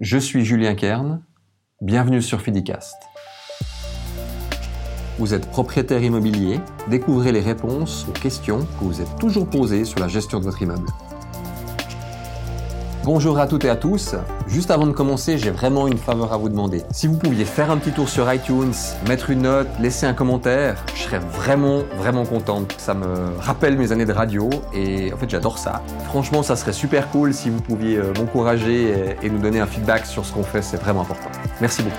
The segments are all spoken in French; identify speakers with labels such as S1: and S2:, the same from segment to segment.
S1: Je suis Julien Kern, bienvenue sur Fidicast. Vous êtes propriétaire immobilier, découvrez les réponses aux questions que vous êtes toujours posées sur la gestion de votre immeuble. Bonjour à toutes et à tous. Juste avant de commencer, j'ai vraiment une faveur à vous demander. Si vous pouviez faire un petit tour sur iTunes, mettre une note, laisser un commentaire, je serais vraiment, vraiment contente. Ça me rappelle mes années de radio et en fait j'adore ça. Franchement, ça serait super cool si vous pouviez euh, m'encourager et, nous donner un feedback sur ce qu'on fait, c'est vraiment important. Merci beaucoup.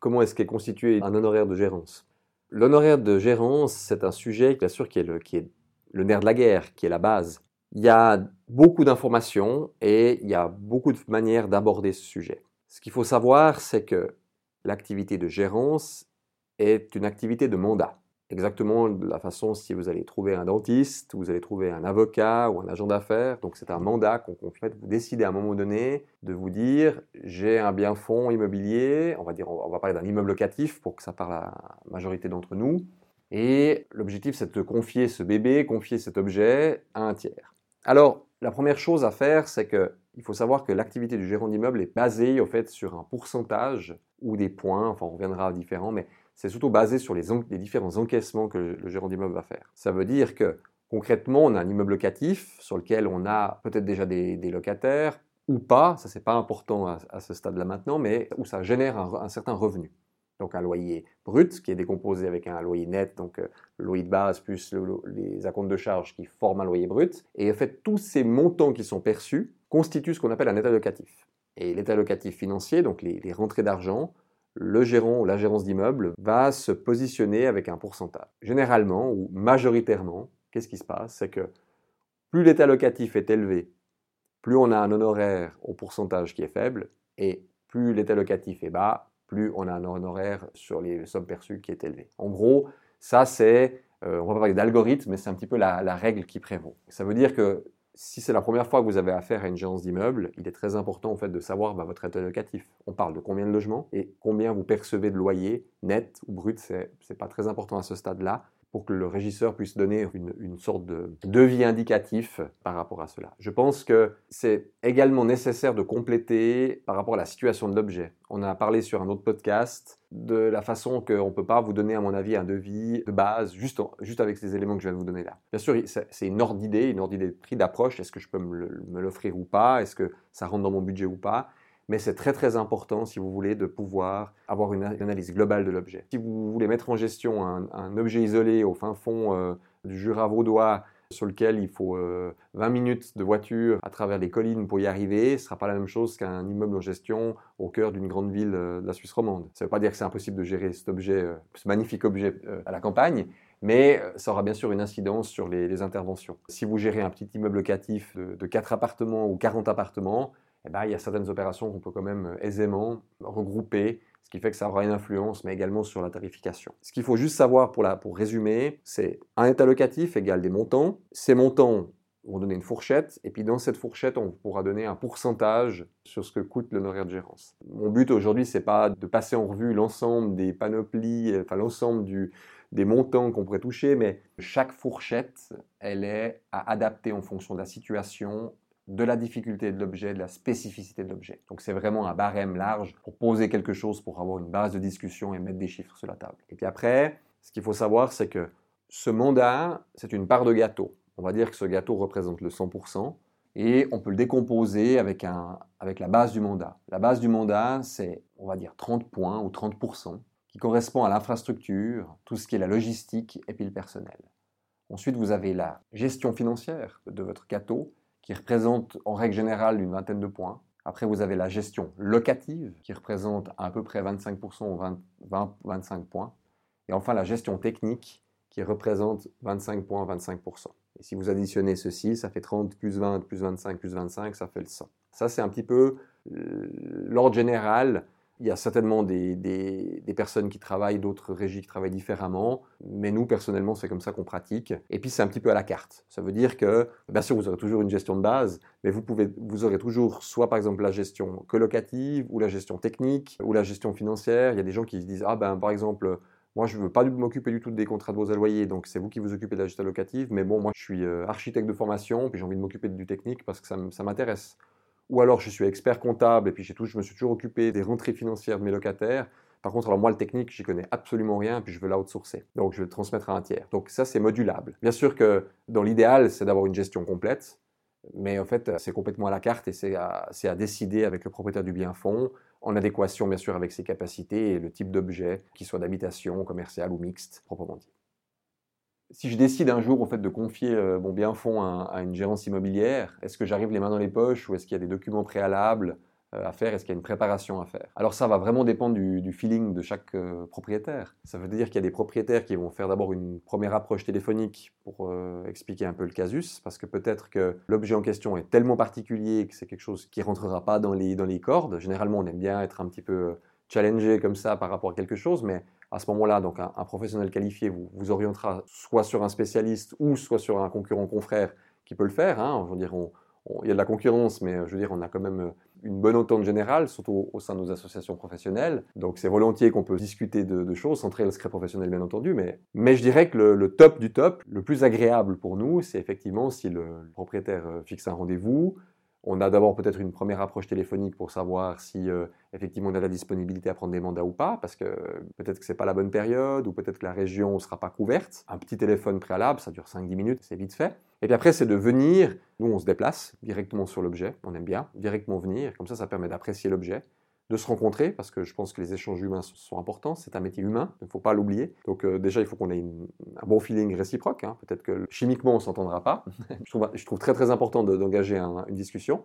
S1: Comment est-ce qu'est constitué un honoraire de gérance? L'honoraire de gérance, c'est un sujet, qui est, le, qui est le nerf de la guerre, qui est la base. Il y a beaucoup d'informations et il y a beaucoup de manières d'aborder ce sujet. Ce qu'il faut savoir, c'est que l'activité de gérance est une activité de mandat. Exactement de la façon si vous allez trouver un dentiste, vous allez trouver un avocat ou un agent d'affaires. Donc c'est un mandat qu'on fait, vous décidez à un moment donné de vous dire j'ai un bien fonds immobilier, on va dire on va parler d'un immeuble locatif pour que ça parle à la majorité d'entre nous. Et l'objectif, c'est de confier ce bébé, confier cet objet à un tiers. Alors, la première chose à faire, c'est qu'il faut savoir que l'activité du gérant d'immeuble est basée au fait sur un pourcentage ou des points, enfin on reviendra à différents, mais c'est surtout basé sur les, différents encaissements que le, gérant d'immeuble va faire. Ça veut dire que concrètement, on a un immeuble locatif sur lequel on a peut-être déjà des, locataires ou pas, ça c'est pas important à, ce stade-là maintenant, mais où ça génère un certain revenu donc un loyer brut qui est décomposé avec un loyer net, donc euh, le loyer de base plus les acomptes de charges qui forment un loyer brut. Et en fait, tous ces montants qui sont perçus constituent ce qu'on appelle un état locatif. Et l'état locatif financier, donc les rentrées d'argent, le gérant ou la gérance d'immeuble va se positionner avec un pourcentage. Généralement ou majoritairement, qu'est-ce qui se passe? C'est que plus l'état locatif est élevé, plus on a un honoraire au pourcentage qui est faible, et plus l'état locatif est bas, plus on a un honoraire sur les sommes perçues qui est élevé. En gros, ça c'est, euh, on va pas parler d'algorithme, mais c'est un petit peu la, règle qui prévaut. Ça veut dire que si c'est la première fois que vous avez affaire à une gérance d'immeuble, il est très important en fait de savoir bah, votre état locatif. On parle de combien de logements et combien vous percevez de loyer net ou brut, c'est, pas très important à ce stade-là pour que le régisseur puisse donner une, sorte de devis indicatif par rapport à cela. Je pense que c'est également nécessaire de compléter par rapport à la situation de l'objet. On a parlé sur un autre podcast de la façon qu'on ne peut pas vous donner, à mon avis, un devis de base juste, juste avec ces éléments que je viens de vous donner là. Bien sûr, c'est une ordre d'idée, une ordre d'idée de prix d'approche. Est-ce que je peux me l'offrir ou pas? Est-ce que ça rentre dans mon budget ou pas? Mais c'est très très important si vous voulez de pouvoir avoir une analyse globale de l'objet. Si vous voulez mettre en gestion un, objet isolé au fin fond euh, du Jura vaudois sur lequel il faut 20 euh, minutes de voiture à travers les collines pour y arriver, ce ne sera pas la même chose qu'un immeuble en gestion au cœur d'une grande ville euh, de la Suisse romande. Ça ne veut pas dire que c'est impossible de gérer cet objet, ce magnifique objet à la campagne, mais ça aura bien sûr une incidence sur les, interventions. Si vous gérez un petit immeuble locatif de, de 4 appartements ou 40 appartements, eh ben, il y a certaines opérations qu'on peut quand même euh, aisément regrouper, ce qui fait que ça aura une influence, mais également sur la tarification. Ce qu'il faut juste savoir pour, la, pour résumer, c'est un état locatif égale des montants. Ces montants vont donner une fourchette, et puis dans cette fourchette, on pourra donner un pourcentage sur ce que coûte l'honoraire de gérance. Mon but aujourd'hui, c'est pas de passer en revue l'ensemble des panoplies, enfin l'ensemble du, des montants qu'on pourrait toucher, mais chaque fourchette, elle est à adapter en fonction de la situation, de la difficulté de l'objet, de la spécificité de l'objet. Donc c'est vraiment un barème large pour poser quelque chose, pour avoir une base de discussion et mettre des chiffres sur la table. Et puis après, ce qu'il faut savoir, c'est que ce mandat, c'est une part de gâteau. On va dire que ce gâteau représente le 100%, et on peut le décomposer avec, un, avec la base du mandat. La base du mandat, c'est, on va dire, 30 points ou 30%, qui correspond à l'infrastructure, tout ce qui est la logistique et puis le personnel. Ensuite, vous avez la gestion financière de votre gâteau, qui représente en règle générale une vingtaine de points. Après, vous avez la gestion locative, qui représente à peu près 25% ou 20, 25 points. Et enfin, la gestion technique, qui représente 25 points, 25%. Et si vous additionnez ceci, ça fait 30 plus 20 plus 25 plus 25, ça fait le 100. Ça, c'est un petit peu l'ordre général il y a certainement des, personnes qui travaillent, d'autres régies qui travaillent différemment, mais nous, personnellement, c'est comme ça qu'on pratique. Et puis, c'est un petit peu à la carte. Ça veut dire que, bien sûr, vous aurez toujours une gestion de base, mais vous, pouvez, vous aurez toujours soit, par exemple, la gestion colocative, ou la gestion technique, ou la gestion financière. Il y a des gens qui se disent, ah ben, par exemple, Moi, je ne veux pas m'occuper du tout des contrats de vos loyer, donc c'est vous qui vous occupez de la gestion locative. Mais bon, moi, je suis euh, architecte de formation, puis j'ai envie de m'occuper du technique parce que ça, m'intéresse. Ou alors, je suis expert comptable, et puis tout, je me suis toujours occupé des rentrées financières de mes locataires. Par contre, alors moi, le technique, j'y connais absolument rien, puis je veux l'outsourcer. Donc, je vais le transmettre à un tiers. Donc, ça, c'est modulable. Bien sûr que dans l'idéal, c'est d'avoir une gestion complète. Mais en fait, c'est complètement à la carte et c'est à, à, décider avec le propriétaire du bien fond, en adéquation bien sûr avec ses capacités et le type d'objet, qu'il soit d'habitation, commercial ou mixte, proprement dit. Si je décide un jour en fait, de confier euh, mon bien fond à une gérance immobilière, est-ce que j'arrive les mains dans les poches ou est-ce qu'il y a des documents préalables euh, à faire? Est-ce qu'il y a une préparation à faire? Alors ça va vraiment dépendre du, feeling de chaque euh, propriétaire. Ça veut dire qu'il y a des propriétaires qui vont faire d'abord une première approche téléphonique pour expliquer un peu le casus, parce que peut-être que l'objet en question est tellement particulier que c'est quelque chose qui rentrera pas dans les, dans les cordes. Généralement, on aime bien être un petit peu challengé comme ça par rapport à quelque chose, mais à ce moment-là, donc un, professionnel qualifié vous, orientera soit sur un spécialiste ou soit sur un concurrent confrère qui peut le faire. Hein. Je veux dire, il y a de la concurrence, mais je veux dire, on a quand même une bonne entente générale, surtout au sein de nos associations professionnelles. Donc c'est volontiers qu'on peut discuter de, choses, sans le secret professionnel bien entendu, mais, mais je dirais que le, top du top, le plus agréable pour nous, c'est effectivement si le propriétaire fixe un rendez-vous, on a d'abord peut-être une première approche téléphonique pour savoir si euh, effectivement on a la disponibilité à prendre des mandats ou pas, parce que peut-être que c'est pas la bonne période, ou peut-être que la région ne sera pas couverte. Un petit téléphone préalable, ça dure 5-10 minutes, c'est vite fait. Et puis après, c'est de venir, nous on se déplace directement sur l'objet, on aime bien, directement venir, comme ça ça permet d'apprécier l'objet, de se rencontrer, parce que je pense que les échanges humains sont importants, c'est un métier humain, il ne faut pas l'oublier. Donc euh, déjà, il faut qu'on ait un bon feeling réciproque, hein. peut-être que chimiquement, on ne s'entendra pas. je, trouve, très très important d'engager une discussion.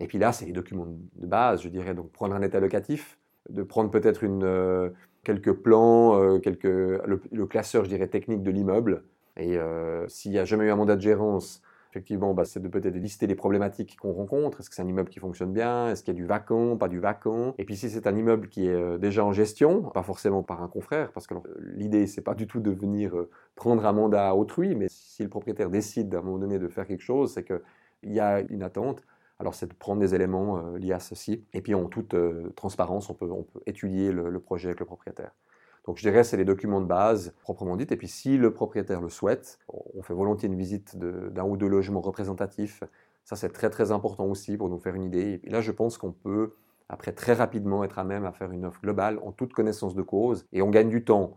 S1: Et puis là, c'est les documents de base, je dirais, donc prendre un état locatif, de prendre peut-être euh, quelques plans, euh, quelques, le, classeur, je dirais, technique de l'immeuble. Et s'il n'y a jamais eu un mandat de gérance, Effectivement, bah, c'est de peut-être lister les problématiques qu'on rencontre. Est-ce que c'est un immeuble qui fonctionne bien? Est-ce qu'il y a du vacant? Pas du vacant? Et puis si c'est un immeuble qui est euh, déjà en gestion, pas forcément par un confrère, parce que l'idée c'est pas du tout de venir euh, prendre un mandat à autrui, mais si le propriétaire décide à un moment donné de faire quelque chose, c'est qu'il y a une attente. Alors c'est de prendre des éléments euh, liés à ceci, et puis en toute transparence, on peut, on peut étudier le projet avec le propriétaire. Donc je dirais c'est les documents de base proprement dit. Et puis si le propriétaire le souhaite, on fait volontiers une visite d'un ou deux logements représentatifs. Ça c'est très très important aussi pour nous faire une idée. Et là je pense qu'on peut après très rapidement être à même à faire une offre globale en toute connaissance de cause. Et on gagne du temps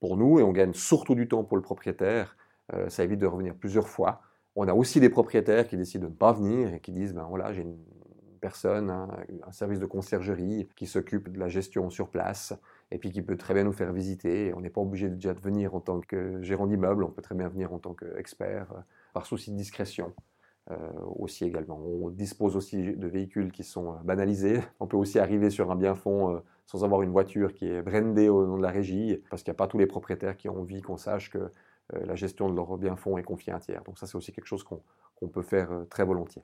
S1: pour nous et on gagne surtout du temps pour le propriétaire. Euh, ça évite de revenir plusieurs fois. On a aussi des propriétaires qui décident de ne pas venir et qui disent ben voilà j'ai une personne, un service de conciergerie qui s'occupe de la gestion sur place et puis qui peut très bien nous faire visiter. On n'est pas obligé déjà de venir en tant que gérant d'immeuble, on peut très bien venir en tant qu'expert, euh, par souci de discrétion. Euh, aussi également. On dispose aussi de véhicules qui sont euh, banalisés. On peut aussi arriver sur un bien fond sans avoir une voiture qui est brandée au nom de la régie, parce qu'il n'y a pas tous les propriétaires qui ont envie qu'on sache que la gestion de leur bien fond est confiée à un tiers. Donc ça, c'est aussi quelque chose qu'on peut faire très volontiers.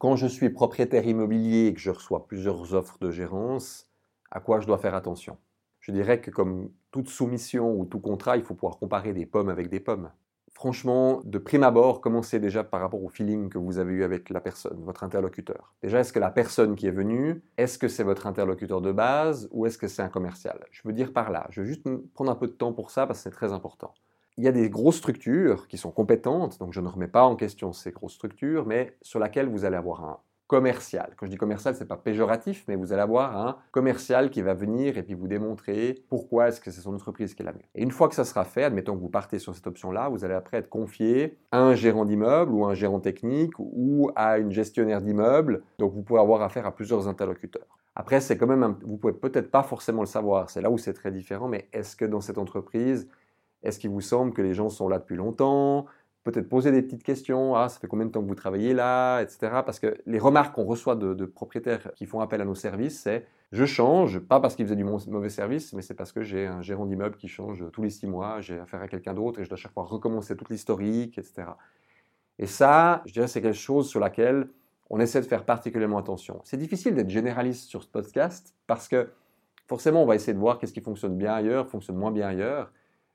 S1: Quand je suis propriétaire immobilier et que je reçois plusieurs offres de gérance, à quoi je dois faire attention? Je dirais que comme toute soumission ou tout contrat, il faut pouvoir comparer des pommes avec des pommes. Franchement, de prime abord, commencez déjà par rapport au feeling que vous avez eu avec la personne, votre interlocuteur. Déjà, est-ce que la personne qui est venue, est-ce que c'est votre interlocuteur de base ou est-ce que c'est un commercial? Je veux dire par là, je veux juste prendre un peu de temps pour ça parce que c'est très important. Il y a des grosses structures qui sont compétentes, donc je ne remets pas en question ces grosses structures, mais sur lesquelles vous allez avoir un commercial. Quand je dis commercial, c'est pas péjoratif, mais vous allez avoir un commercial qui va venir et puis vous démontrer pourquoi est-ce que c'est son entreprise qui est la mieux. Et une fois que ça sera fait, admettons que vous partez sur cette option-là, vous allez après être confié à un gérant d'immeuble ou un gérant technique ou à une gestionnaire d'immeuble. Donc vous pouvez avoir affaire à plusieurs interlocuteurs. Après, c'est quand même, un, vous pouvez peut-être pas forcément le savoir. C'est là où c'est très différent. Mais est-ce que dans cette entreprise, est-ce qu'il vous semble que les gens sont là depuis longtemps? Peut-être poser des petites questions, ah, ça fait combien de temps que vous travaillez là, etc. Parce que les remarques qu'on reçoit de, propriétaires qui font appel à nos services, c'est je change, pas parce qu'ils faisaient du mauvais service, mais c'est parce que j'ai un gérant d'immeuble qui change tous les six mois, j'ai affaire à quelqu'un d'autre et je dois chaque fois recommencer toute l'historique, etc. Et ça, je dirais, c'est quelque chose sur laquelle on essaie de faire particulièrement attention. C'est difficile d'être généraliste sur ce podcast parce que forcément, on va essayer de voir qu'est-ce qui fonctionne bien ailleurs, fonctionne moins bien ailleurs.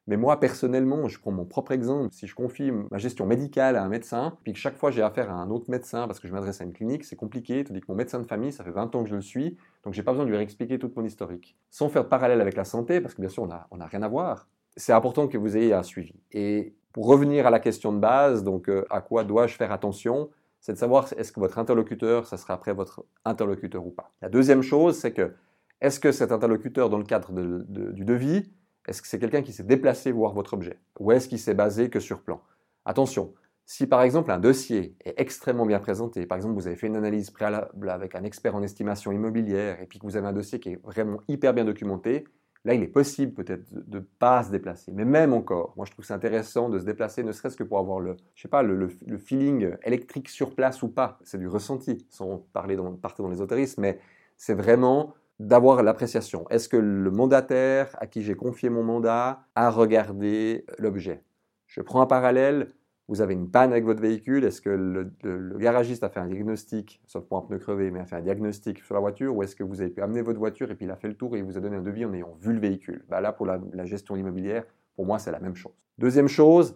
S1: Mais moi, personnellement, je prends mon propre exemple. Si je confie ma gestion médicale à un médecin, puis que chaque fois j'ai affaire à un autre médecin parce que je m'adresse à une clinique, c'est compliqué. dis que mon médecin de famille, ça fait 20 ans que je le suis, donc j'ai pas besoin de lui réexpliquer toute mon historique. Sans faire de parallèle avec la santé, parce que bien sûr, on n'a on a rien à voir. C'est important que vous ayez un suivi. Et pour revenir à la question de base, donc euh, à quoi dois-je faire attention c'est de savoir est-ce que votre interlocuteur, ça sera après votre interlocuteur ou pas. La deuxième chose, c'est que est-ce que cet interlocuteur, dans le cadre du devis, est-ce que c'est quelqu'un qui s'est déplacé voir votre objet Ou est-ce qu'il s'est basé que sur plan? Attention, si par exemple un dossier est extrêmement bien présenté, par exemple vous avez fait une analyse préalable avec un expert en estimation immobilière et puis que vous avez un dossier qui est vraiment hyper bien documenté, là il est possible peut-être de ne pas se déplacer. Mais même encore, moi je trouve c'est intéressant de se déplacer, ne serait-ce que pour avoir le, je sais pas, le, feeling électrique sur place ou pas. C'est du ressenti, sans parler dans, partir dans l'ésotérisme, mais c'est vraiment d'avoir l'appréciation. Est-ce que le mandataire à qui j'ai confié mon mandat a regardé l'objet? Je prends un parallèle. Vous avez une panne avec votre véhicule. Est-ce que le, garagiste a fait un diagnostic, sauf pour un pneu crevé, mais a fait un diagnostic sur la voiture Ou est-ce que vous avez pu amener votre voiture et puis il a fait le tour et il vous a donné un devis en ayant vu le véhicule? Bah Là, pour la gestion immobilière, pour moi, c'est la même chose. Deuxième chose,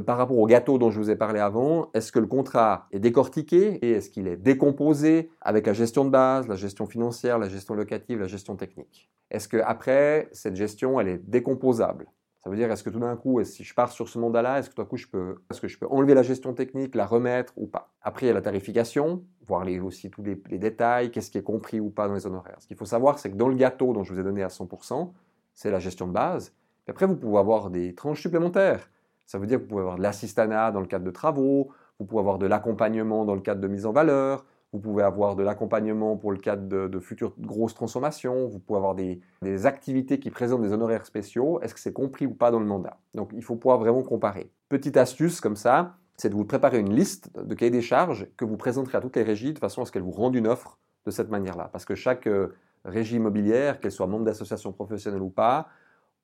S1: par rapport au gâteau dont je vous ai parlé avant, est-ce que le contrat est décortiqué et est-ce qu'il est décomposé avec la gestion de base, la gestion financière, la gestion locative, la gestion technique? Est-ce que après cette gestion, elle est décomposable? Ça veut dire est-ce que tout d'un coup, si je pars sur ce mandat-là, est-ce que tout d'un coup, je peux, est-ce que je peux enlever la gestion technique, la remettre ou pas? Après, il y a la tarification, voir les, aussi tous les, les détails, qu'est-ce qui est compris ou pas dans les honoraires. Ce qu'il faut savoir, c'est que dans le gâteau dont je vous ai donné à 100%, c'est la gestion de base. Et après, vous pouvez avoir des tranches supplémentaires. Ça veut dire que vous pouvez avoir de l'assistanat dans le cadre de travaux, vous pouvez avoir de l'accompagnement dans le cadre de mise en valeur, vous pouvez avoir de l'accompagnement pour le cadre de, futures grosses transformations, vous pouvez avoir des, activités qui présentent des honoraires spéciaux. Est-ce que c'est compris ou pas dans le mandat? Donc il faut pouvoir vraiment comparer. Petite astuce comme ça, c'est de vous préparer une liste de cahiers des charges que vous présenterez à toutes les régies de façon à ce qu'elles vous rendent une offre de cette manière-là. Parce que chaque euh, régie immobilière, qu'elle soit membre d'association professionnelle ou pas,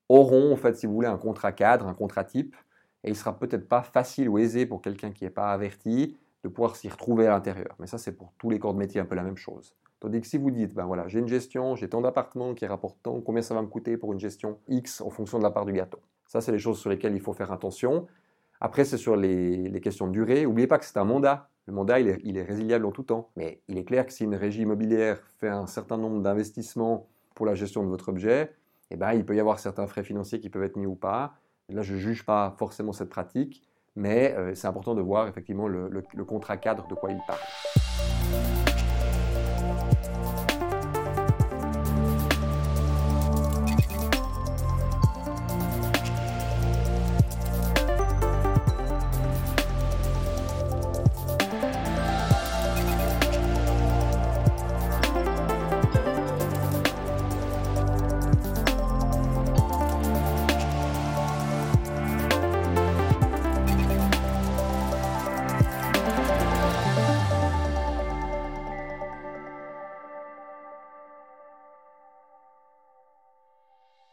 S1: auront en fait, si vous voulez, un contrat cadre, un contrat type et il sera peut-être pas facile ou aisé pour quelqu'un qui n'est pas averti de pouvoir s'y retrouver à l'intérieur. Mais ça, c'est pour tous les corps de métier un peu la même chose. Tandis que si vous dites, ben voilà, j'ai une gestion, j'ai tant d'appartements qui rapportent tant, combien ça va me coûter pour une gestion X en fonction de la part du gâteau. Ça, c'est les choses sur lesquelles il faut faire attention. Après, c'est sur les, questions de durée. N'oubliez pas que c'est un mandat. Le mandat, il est, il est, résiliable en tout temps. Mais il est clair que si une régie immobilière fait un certain nombre d'investissements pour la gestion de votre objet, eh ben, il peut y avoir certains frais financiers qui peuvent être mis ou pas. Là, je ne juge pas forcément cette pratique, mais euh, c'est important de voir effectivement le, le contrat cadre de quoi il parle.